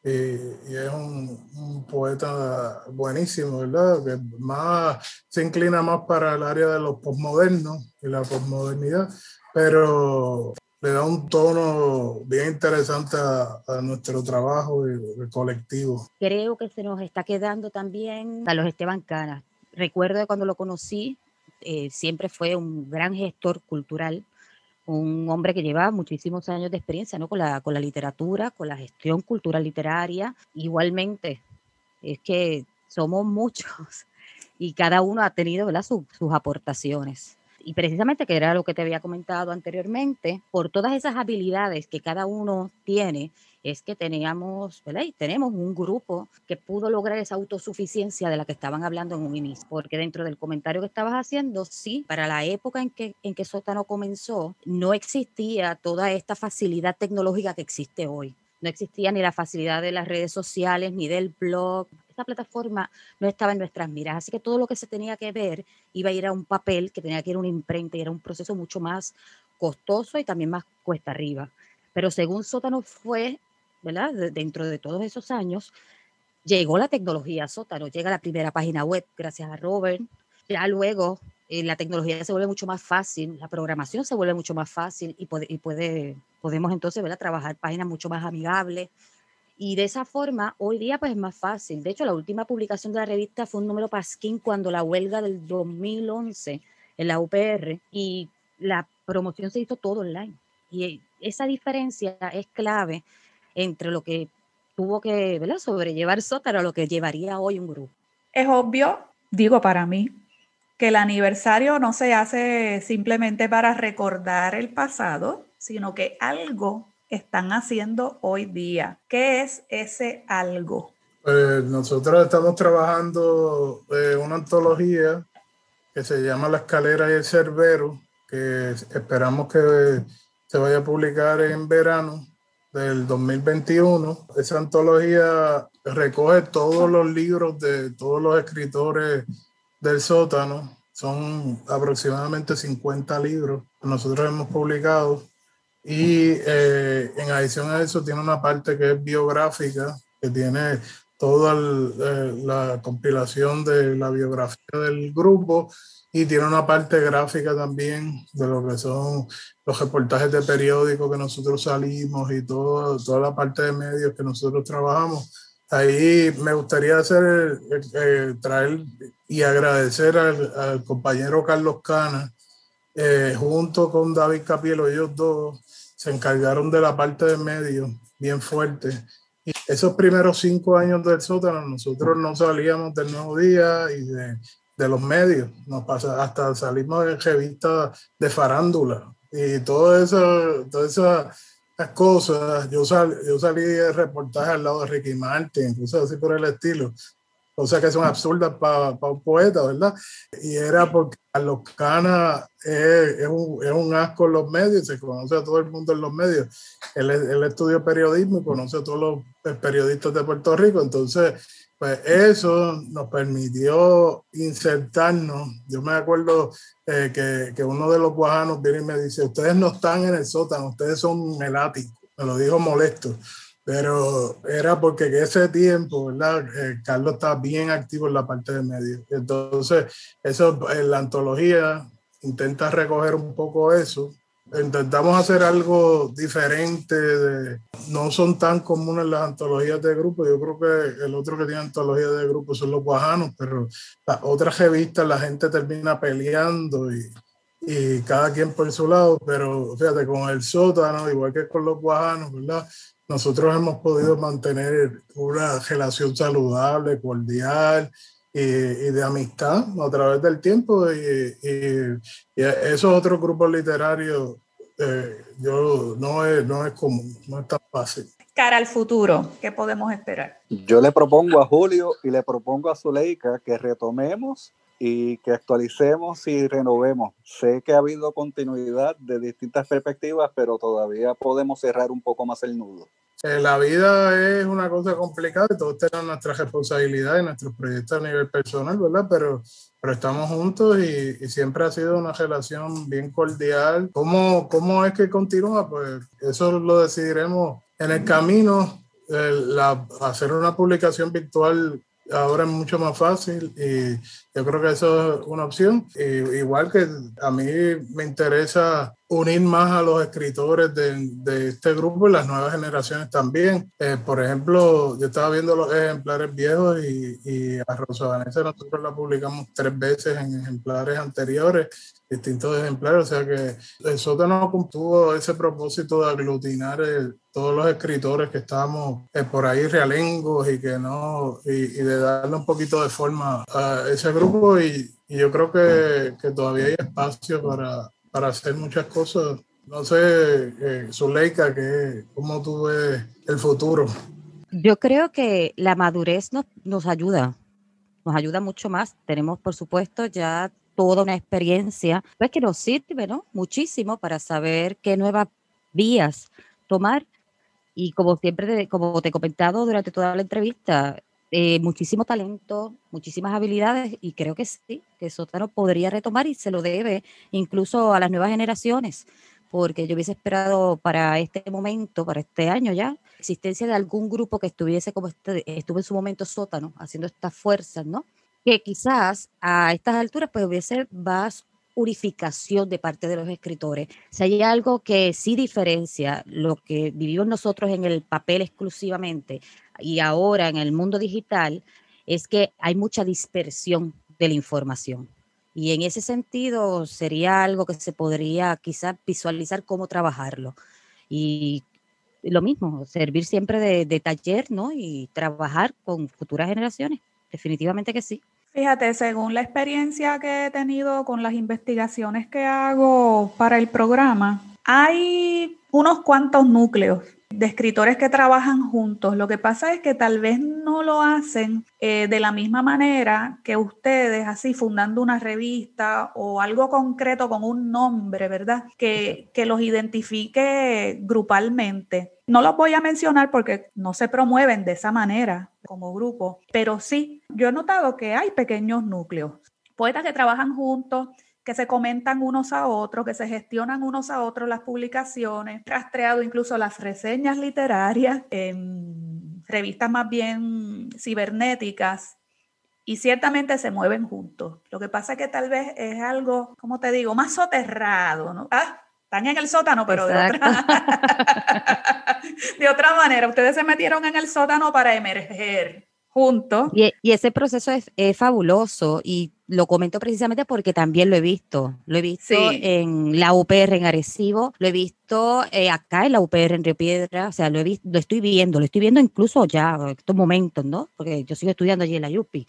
y, es un, poeta buenísimo, ¿verdad? Que más se inclina más para el área de los posmodernos y la posmodernidad, pero le da un tono bien interesante a, nuestro trabajo y, colectivo. Creo que se nos está quedando también a los Esteban Canas. Recuerdo cuando lo conocí, eh, siempre fue un gran gestor cultural un hombre que lleva muchísimos años de experiencia ¿no? con, la, con la literatura, con la gestión cultural literaria. Igualmente, es que somos muchos y cada uno ha tenido sus aportaciones. Y precisamente, que era lo que te había comentado anteriormente, por todas esas habilidades que cada uno tiene, es que teníamos, ¿verdad? Y tenemos un grupo que pudo lograr esa autosuficiencia de la que estaban hablando en un inicio, porque dentro del comentario que estabas haciendo, sí, para la época en que, en que Sótano comenzó, no existía toda esta facilidad tecnológica que existe hoy. No existía ni la facilidad de las redes sociales, ni del blog. Esta plataforma no estaba en nuestras miras. Así que todo lo que se tenía que ver iba a ir a un papel que tenía que ir a una imprenta y era un proceso mucho más costoso y también más cuesta arriba. Pero según Sótano fue ¿verdad? dentro de todos esos años, llegó la tecnología sótano, llega la primera página web gracias a Robert, ya luego eh, la tecnología se vuelve mucho más fácil, la programación se vuelve mucho más fácil y, puede, y puede, podemos entonces ¿verdad? trabajar páginas mucho más amigables. Y de esa forma, hoy día pues es más fácil. De hecho, la última publicación de la revista fue un número Pasquín cuando la huelga del 2011 en la UPR y la promoción se hizo todo online. Y esa diferencia es clave entre lo que tuvo que ¿verdad? sobrellevar Sótano a lo que llevaría hoy un grupo. Es obvio, digo para mí, que el aniversario no se hace simplemente para recordar el pasado, sino que algo están haciendo hoy día. ¿Qué es ese algo? Pues nosotros estamos trabajando en una antología que se llama La Escalera y el Cerbero, que esperamos que se vaya a publicar en verano del 2021. Esa antología recoge todos los libros de todos los escritores del sótano. Son aproximadamente 50 libros que nosotros hemos publicado. Y eh, en adición a eso tiene una parte que es biográfica, que tiene toda eh, la compilación de la biografía del grupo y tiene una parte gráfica también de lo que son los reportajes de periódicos que nosotros salimos y todo, toda la parte de medios que nosotros trabajamos. Ahí me gustaría hacer, eh, traer y agradecer al, compañero Carlos Cana, eh, junto con David Capielo, ellos dos se encargaron de la parte de medio bien fuerte. Y esos primeros cinco años del sótano, nosotros no salíamos del nuevo día y de, de los medios, nos pasa, hasta salimos en revistas de farándula y todo eso, todas esas cosas. Yo, sal, yo salí de reportaje al lado de Ricky Martin, incluso así por el estilo sea que son absurdas para un poeta, ¿verdad? Y era porque Carlos Cana es, es, un, es, un, asco en los medios, se conoce a todo el mundo en los medios. Él, él estudió periodismo y conoce a todos los periodistas de Puerto Rico, entonces, pues eso nos permitió insertarnos. Yo me acuerdo eh, que, que, uno de los guajanos viene y me dice, ustedes no están en el sótano, ustedes son el ático. Me lo dijo molesto pero era porque en ese tiempo, ¿verdad? Eh, Carlos estaba bien activo en la parte de medio. Entonces, eso en la antología intenta recoger un poco eso. Intentamos hacer algo diferente, de, no son tan comunes las antologías de grupo. Yo creo que el otro que tiene antología de grupo son los guajanos, pero las otras revistas la gente termina peleando y, y cada quien por su lado, pero fíjate, con el sótano, igual que con los guajanos, ¿verdad? nosotros hemos podido mantener una relación saludable, cordial y, de amistad a través del tiempo. Y, esos otros grupos literarios, eh, yo, no, es, no es común, no es tan fácil. Cara al futuro, ¿qué podemos esperar? Yo le propongo a Julio y le propongo a Zuleika que retomemos y que actualicemos y renovemos. Sé que ha habido continuidad de distintas perspectivas, pero todavía podemos cerrar un poco más el nudo. Eh, la vida es una cosa complicada y todos tenemos nuestras responsabilidades nuestros proyectos a nivel personal, ¿verdad? Pero, pero estamos juntos y, y siempre ha sido una relación bien cordial. ¿Cómo, ¿Cómo es que continúa? Pues eso lo decidiremos en el camino. la, hacer una publicación virtual ahora es mucho más fácil y yo creo que eso es una opción. igual que a mí me interesa unir más a los escritores de, de este grupo y las nuevas generaciones también. Eh, por ejemplo, yo estaba viendo los ejemplares viejos y, y a Rosa Vanessa nosotros la publicamos tres veces en ejemplares anteriores distintos ejemplares, o sea que el sótano tuvo ese propósito de aglutinar todos los escritores que estábamos eh, por ahí realengos y que no, y, de darle un poquito de forma a ese grupo y, y yo creo que, que, todavía hay espacio para, para hacer muchas cosas. No sé, eh, Zuleika, que, ¿cómo tú ves el futuro? Yo creo que la madurez nos, nos ayuda, nos ayuda mucho más. Tenemos, por supuesto, ya toda una experiencia, pues que nos sirve, ¿no? Muchísimo para saber qué nuevas vías tomar. Y como siempre, como te he comentado durante toda la entrevista, eh, muchísimo talento, muchísimas habilidades y creo que sí, que Sótano podría retomar y se lo debe incluso a las nuevas generaciones, porque yo hubiese esperado para este momento, para este año ya, existencia de algún grupo que estuviese como este, estuvo en su momento Sótano, haciendo estas fuerzas, ¿no? Que quizás a estas alturas pues hubiese más unificación de parte de los escritores. Si hay algo que sí diferencia lo que vivimos nosotros en el papel exclusivamente y ahora en el mundo digital, es que hay mucha dispersión de la información. Y en ese sentido sería algo que se podría quizás visualizar cómo trabajarlo. Y lo mismo, servir siempre de, de taller, ¿no? Y trabajar con futuras generaciones. Definitivamente que sí. Fíjate, según la experiencia que he tenido con las investigaciones que hago para el programa, hay unos cuantos núcleos de escritores que trabajan juntos. Lo que pasa es que tal vez no lo hacen eh, de la misma manera que ustedes, así fundando una revista o algo concreto con un nombre, ¿verdad? Que, que los identifique grupalmente. No los voy a mencionar porque no se promueven de esa manera como grupo, pero sí, yo he notado que hay pequeños núcleos, poetas que trabajan juntos, que se comentan unos a otros, que se gestionan unos a otros las publicaciones, rastreado incluso las reseñas literarias en revistas más bien cibernéticas y ciertamente se mueven juntos. Lo que pasa es que tal vez es algo, como te digo, más soterrado, ¿no? Ah, están en el sótano, pero de otra, de otra manera. Ustedes se metieron en el sótano para emerger juntos. Y, ese proceso es, fabuloso y lo comento precisamente porque también lo he visto. Lo he visto en la UPR en Arecibo, lo he visto eh, acá en la UPR en Río Piedra, o sea, lo, he visto, lo estoy viendo, lo estoy viendo incluso ya en estos momentos, ¿no? Porque yo sigo estudiando allí en la UPI.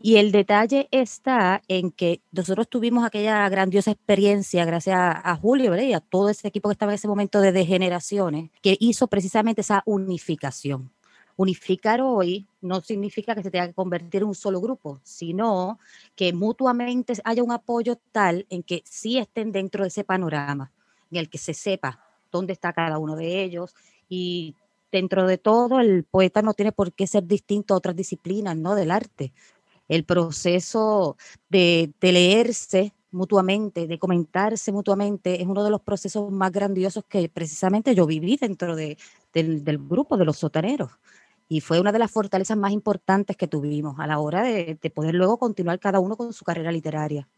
Y el detalle está en que nosotros tuvimos aquella grandiosa experiencia gracias a, Julio y a todo ese equipo que estaba en ese momento de degeneraciones, que hizo precisamente esa unificación unificar hoy no significa que se tenga que convertir en un solo grupo, sino que mutuamente haya un apoyo tal en que sí estén dentro de ese panorama, en el que se sepa dónde está cada uno de ellos y dentro de todo el poeta no tiene por qué ser distinto a otras disciplinas, ¿no? Del arte. El proceso de, leerse mutuamente, de comentarse mutuamente, es uno de los procesos más grandiosos que precisamente yo viví dentro de, del, del, grupo de los sotaneros y fue una de las fortalezas más importantes que tuvimos a la hora de, poder luego continuar cada uno con su carrera literaria.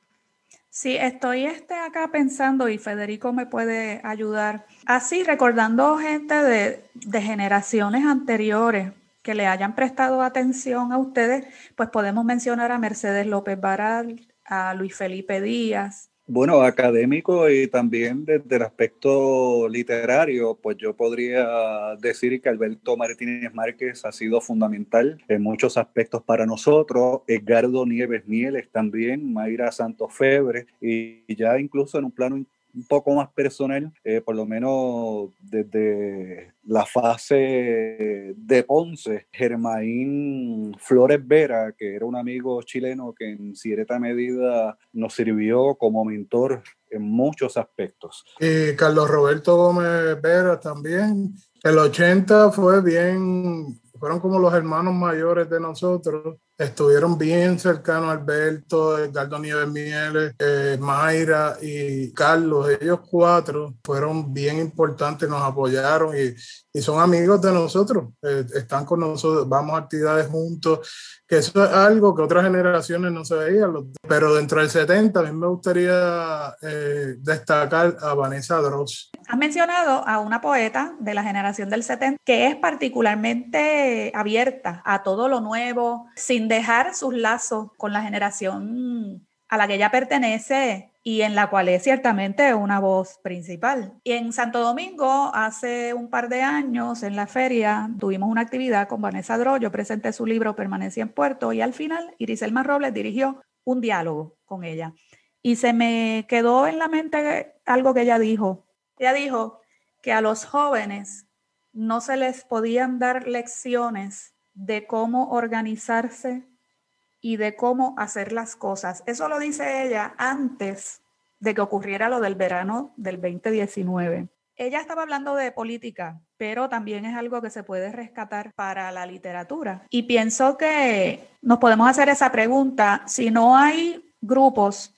Sí, estoy este acá pensando y Federico me puede ayudar. Así, recordando gente de, de generaciones anteriores que le hayan prestado atención a ustedes, pues podemos mencionar a Mercedes López Baral, a Luis Felipe Díaz, bueno, académico y también desde el aspecto literario, pues yo podría decir que Alberto Martínez Márquez ha sido fundamental en muchos aspectos para nosotros, Edgardo Nieves Mieles también, Mayra Santos Febre, y ya incluso en un plano un poco más personal, eh, por lo menos desde la fase de Ponce, Germaín Flores Vera, que era un amigo chileno que en cierta medida nos sirvió como mentor en muchos aspectos. Y Carlos Roberto Gómez Vera también. El 80 fue bien, fueron como los hermanos mayores de nosotros estuvieron bien cercanos Alberto, Edgardo Nieves Mieles, eh, Mayra y Carlos. Ellos cuatro fueron bien importantes, nos apoyaron y, y son amigos de nosotros. Eh, están con nosotros, vamos a actividades juntos, que eso es algo que otras generaciones no se veían. Pero dentro del 70 a mí me gustaría eh, destacar a Vanessa Dross. Has mencionado a una poeta de la generación del 70 que es particularmente abierta a todo lo nuevo, sin dejar sus lazos con la generación a la que ella pertenece y en la cual es ciertamente una voz principal. Y en Santo Domingo, hace un par de años, en la feria, tuvimos una actividad con Vanessa Dro, yo presenté su libro Permanencia en Puerto y al final Iriselma Robles dirigió un diálogo con ella. Y se me quedó en la mente algo que ella dijo. Ella dijo que a los jóvenes no se les podían dar lecciones de cómo organizarse y de cómo hacer las cosas. Eso lo dice ella antes de que ocurriera lo del verano del 2019. Ella estaba hablando de política, pero también es algo que se puede rescatar para la literatura. Y pienso que nos podemos hacer esa pregunta, si no hay grupos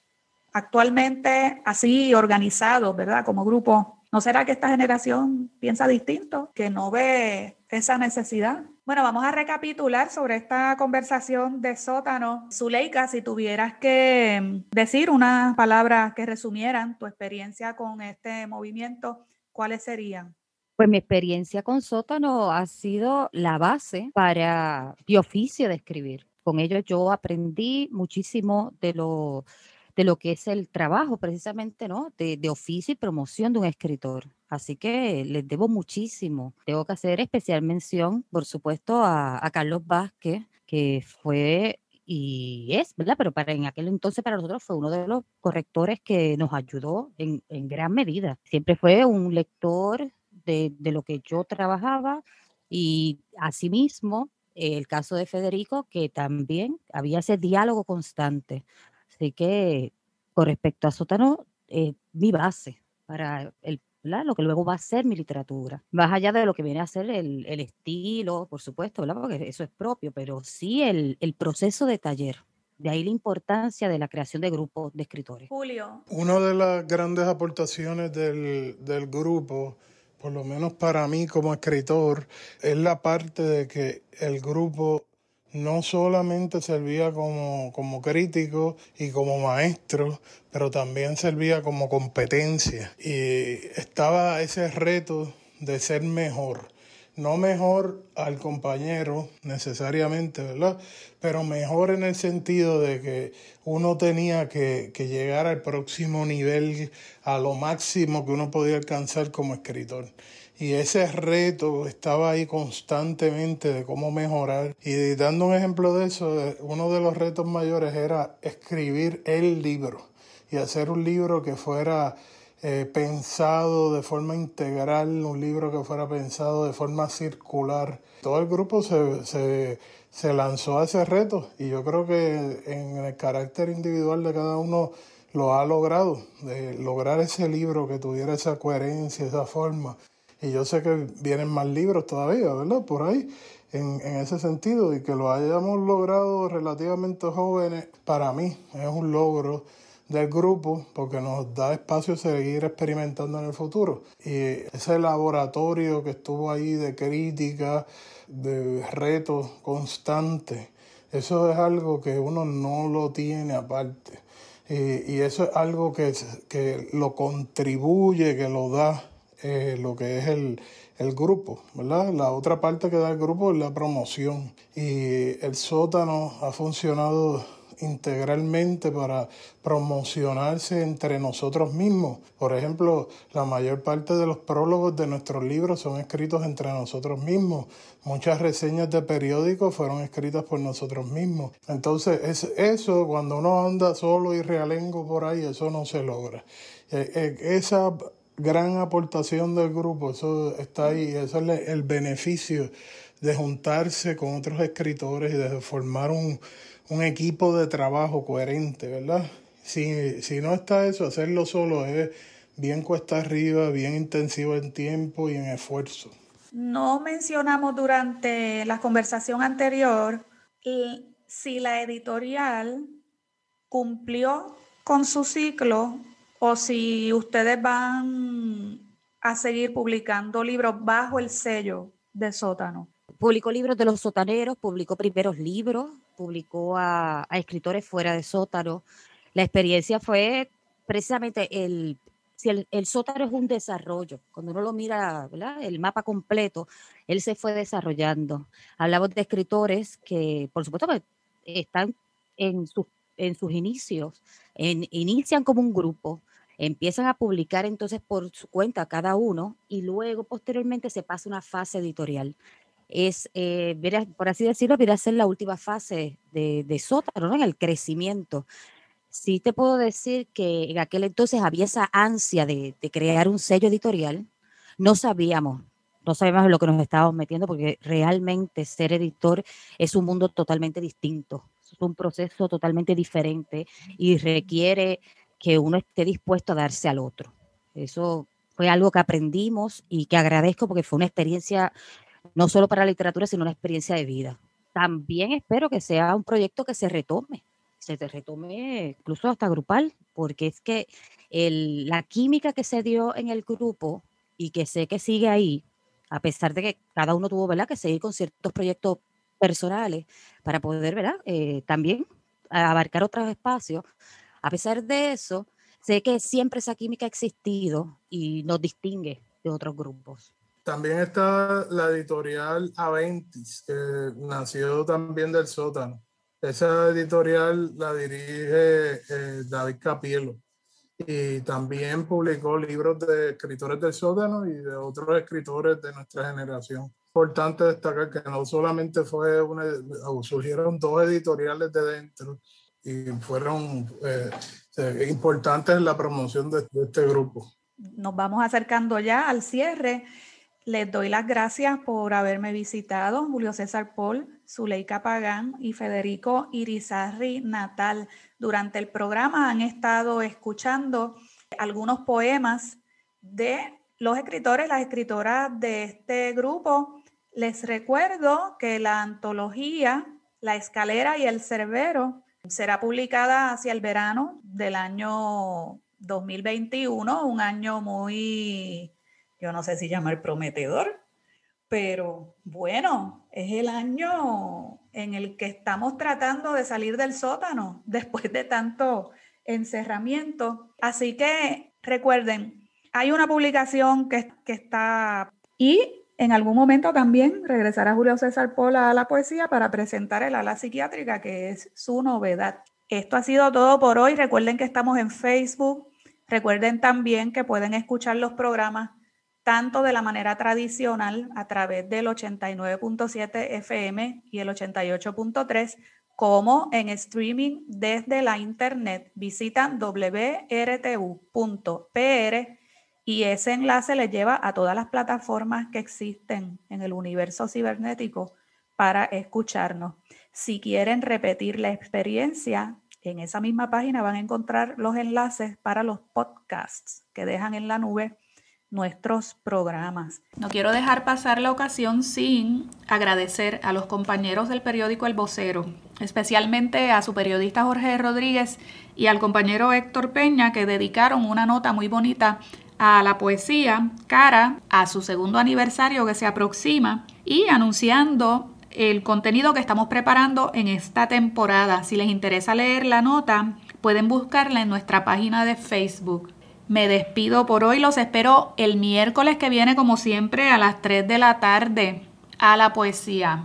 actualmente así organizados, ¿verdad? Como grupos, ¿no será que esta generación piensa distinto, que no ve esa necesidad? Bueno, vamos a recapitular sobre esta conversación de sótano. Zuleika, si tuvieras que mm, decir unas palabras que resumieran tu experiencia con este movimiento, ¿cuáles serían? Pues mi experiencia con sótano ha sido la base para mi oficio de escribir. Con ello yo aprendí muchísimo de lo de lo que es el trabajo precisamente, ¿no? De, oficio y promoción de un escritor. Así que les debo muchísimo. Tengo que hacer especial mención, por supuesto, a, Carlos Vázquez, que fue y es, ¿verdad? Pero para en aquel entonces para nosotros fue uno de los correctores que nos ayudó en, en gran medida. Siempre fue un lector de, de, lo que yo trabajaba y asimismo el caso de Federico, que también había ese diálogo constante. Así que con respecto a Sótano, eh, mi base para el, lo que luego va a ser mi literatura. Más allá de lo que viene a ser el, estilo, por supuesto, porque eso es propio, pero sí el, el proceso de taller. De ahí la importancia de la creación de grupos de escritores. Julio. Una de las grandes aportaciones del, del grupo por lo menos para mí como escritor, es la parte de que el grupo no solamente servía como, como crítico y como maestro, pero también servía como competencia. Y estaba ese reto de ser mejor. no mejor al compañero necesariamente, ¿verdad? Pero mejor en el sentido de que uno tenía que, que, llegar al próximo nivel, a lo máximo que uno podía alcanzar como escritor. Y ese reto estaba ahí constantemente de cómo mejorar. Y dando un ejemplo de eso, uno de los retos mayores era escribir el libro y hacer un libro que fuera eh, pensado de forma integral, un libro que fuera pensado de forma circular. Todo el grupo se, se, se lanzó a ese reto y yo creo que en el carácter individual de cada uno lo ha logrado, de lograr ese libro que tuviera esa coherencia, esa forma. Y yo sé que vienen más libros todavía, ¿verdad? Por ahí, en, en ese sentido, y que lo hayamos logrado relativamente jóvenes, para mí es un logro del grupo porque nos da espacio a seguir experimentando en el futuro. Y ese laboratorio que estuvo ahí de crítica, de retos constantes, eso es algo que uno no lo tiene aparte. Y, y eso es algo que, que lo contribuye, que lo da eh, lo que es el, el grupo, ¿verdad? La otra parte que da el grupo es la promoción. Y el sótano ha funcionado integralmente para promocionarse entre nosotros mismos. Por ejemplo, la mayor parte de los prólogos de nuestros libros son escritos entre nosotros mismos. Muchas reseñas de periódicos fueron escritas por nosotros mismos. Entonces, es eso, cuando uno anda solo y realengo por ahí, eso no se logra. Eh, eh, esa gran aportación del grupo, eso está ahí, eso es el beneficio de juntarse con otros escritores y de formar un, un equipo de trabajo coherente, ¿verdad? Si, si no está eso, hacerlo solo es bien cuesta arriba, bien intensivo en tiempo y en esfuerzo. No mencionamos durante la conversación anterior si la editorial cumplió con su ciclo o si ustedes van a seguir publicando libros bajo el sello de sótano. Publicó libros de los sotaneros, publicó primeros libros, publicó a, escritores fuera de Sótano. La experiencia fue precisamente el, si el, Sótano es un desarrollo, cuando uno lo mira, el mapa completo, él se fue desarrollando. Hablamos de escritores que, por supuesto, están en, sus en sus inicios, inician como un grupo, empiezan a publicar entonces por su cuenta cada uno y luego posteriormente se pasa una fase editorial es, eh, por así decirlo, viene a ser la última fase de, de sótano, en el crecimiento. Sí te puedo decir que en aquel entonces había esa ansia de, de crear un sello editorial. No sabíamos, no sabíamos lo que nos estábamos metiendo porque realmente ser editor es un mundo totalmente distinto, es un proceso totalmente diferente y requiere que uno esté dispuesto a darse al otro. Eso fue algo que aprendimos y que agradezco porque fue una experiencia no solo para la literatura, sino una experiencia de vida. También espero que sea un proyecto que se retome, se retome incluso hasta grupal, porque es que la química que se dio en el grupo y que sé que sigue ahí, a pesar de que cada uno tuvo ¿verdad? que seguir con ciertos proyectos personales para poder ¿verdad? Eh, también abarcar otros espacios, a pesar de eso, sé que siempre esa química ha existido y nos distingue de otros grupos. También está la editorial Aventis, que nació también del sótano. Esa editorial la dirige eh, David Capielo y también publicó libros de escritores del sótano y de otros escritores de nuestra generación. Importante destacar que no solamente fue una, surgieron dos editoriales de dentro y fueron eh, importantes en la promoción de este grupo. Nos vamos acercando ya al cierre. Les doy las gracias por haberme visitado, Julio César Paul, Zuleika Pagán y Federico Irizarri Natal. Durante el programa han estado escuchando algunos poemas de los escritores, las escritoras de este grupo. Les recuerdo que la antología La Escalera y el Cerbero será publicada hacia el verano del año 2021, un año muy yo no sé si llamar prometedor, pero bueno, es el año en el que estamos tratando de salir del sótano después de tanto encerramiento. Así que recuerden, hay una publicación que, está y En algún momento también regresará Julio César Pola a la poesía para presentar el ala psiquiátrica, que es su novedad. Esto ha sido todo por hoy. Recuerden que estamos en Facebook. Recuerden también que pueden escuchar los programas tanto de la manera tradicional a través del 89.7 FM y el 88.3, como en streaming desde la internet. Visitan wrtu.pr y ese enlace les lleva a todas las plataformas que existen en el universo cibernético para escucharnos. Si quieren repetir la experiencia, en esa misma página van a encontrar los enlaces para los podcasts que dejan en la nube nuestros programas. No quiero dejar pasar la ocasión sin agradecer a los compañeros del periódico El Vocero, especialmente a su periodista Jorge Rodríguez y al compañero Héctor Peña que dedicaron una nota muy bonita a la poesía cara a su segundo aniversario que se aproxima y anunciando el contenido que estamos preparando en esta temporada. Si les interesa leer la nota, pueden buscarla en nuestra página de Facebook. Me despido por hoy, los espero el miércoles que viene como siempre a las 3 de la tarde a la poesía.